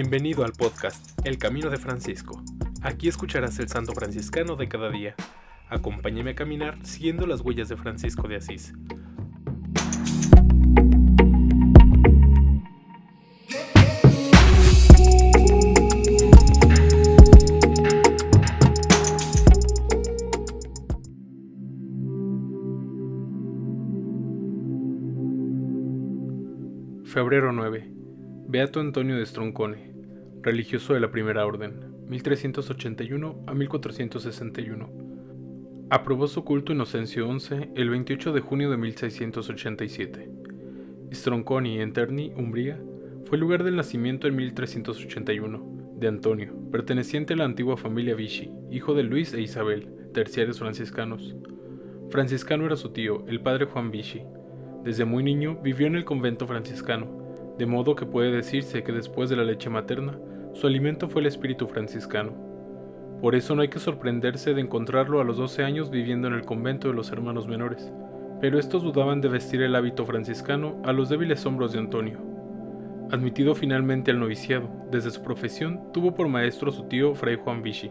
Bienvenido al podcast El Camino de Francisco. Aquí escucharás el santo franciscano de cada día. Acompáñame a caminar siguiendo las huellas de Francisco de Asís. Febrero 9. Beato Antonio de Stroncone, religioso de la Primera Orden, 1381 a 1461. Aprobó su culto Inocencio XI el 28 de junio de 1687. Stronconi, en Terni, Umbría, fue el lugar del nacimiento en 1381 de Antonio, perteneciente a la antigua familia Vichy, hijo de Luis e Isabel, terciarios franciscanos. Franciscano era su tío, el padre Juan Vichy. Desde muy niño vivió en el convento franciscano, de modo que puede decirse que después de la leche materna, su alimento fue el espíritu franciscano. Por eso no hay que sorprenderse de encontrarlo a los 12 años viviendo en el convento de los hermanos menores, pero estos dudaban de vestir el hábito franciscano a los débiles hombros de Antonio. Admitido finalmente al noviciado, desde su profesión tuvo por maestro su tío Fray Juan Vichy,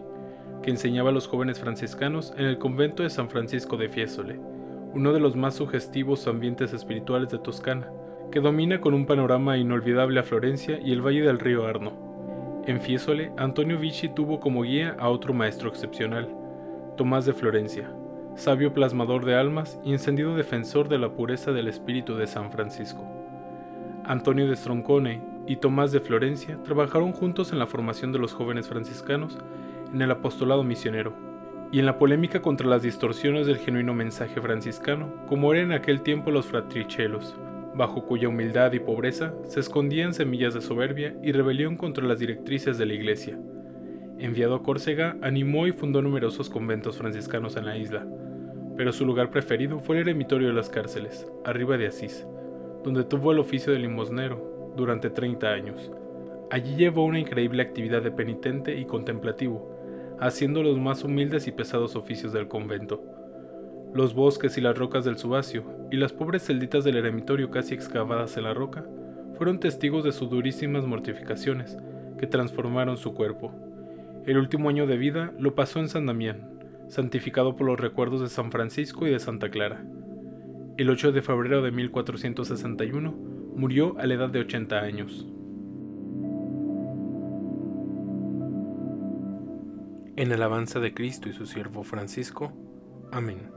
que enseñaba a los jóvenes franciscanos en el convento de San Francisco de Fiesole, uno de los más sugestivos ambientes espirituales de Toscana, que domina con un panorama inolvidable a Florencia y el valle del río Arno. En Fiesole, Antonio Vichy tuvo como guía a otro maestro excepcional, Tomás de Florencia, sabio plasmador de almas y encendido defensor de la pureza del espíritu de San Francisco. Antonio de Stroncone y Tomás de Florencia trabajaron juntos en la formación de los jóvenes franciscanos en el apostolado misionero y en la polémica contra las distorsiones del genuino mensaje franciscano, como eran en aquel tiempo los fratrichelos, bajo cuya humildad y pobreza se escondían semillas de soberbia y rebelión contra las directrices de la Iglesia. Enviado a Córcega, animó y fundó numerosos conventos franciscanos en la isla, pero su lugar preferido fue el eremitorio de las cárceles, arriba de Asís, donde tuvo el oficio de limosnero durante 30 años. Allí llevó una increíble actividad de penitente y contemplativo, haciendo los más humildes y pesados oficios del convento los bosques y las rocas del Subacio y las pobres celditas del eremitorio casi excavadas en la roca fueron testigos de sus durísimas mortificaciones que transformaron su cuerpo. El último año de vida lo pasó en San Damián, santificado por los recuerdos de San Francisco y de Santa Clara. El 8 de febrero de 1461 murió a la edad de 80 años. En alabanza de Cristo y su siervo Francisco. Amén.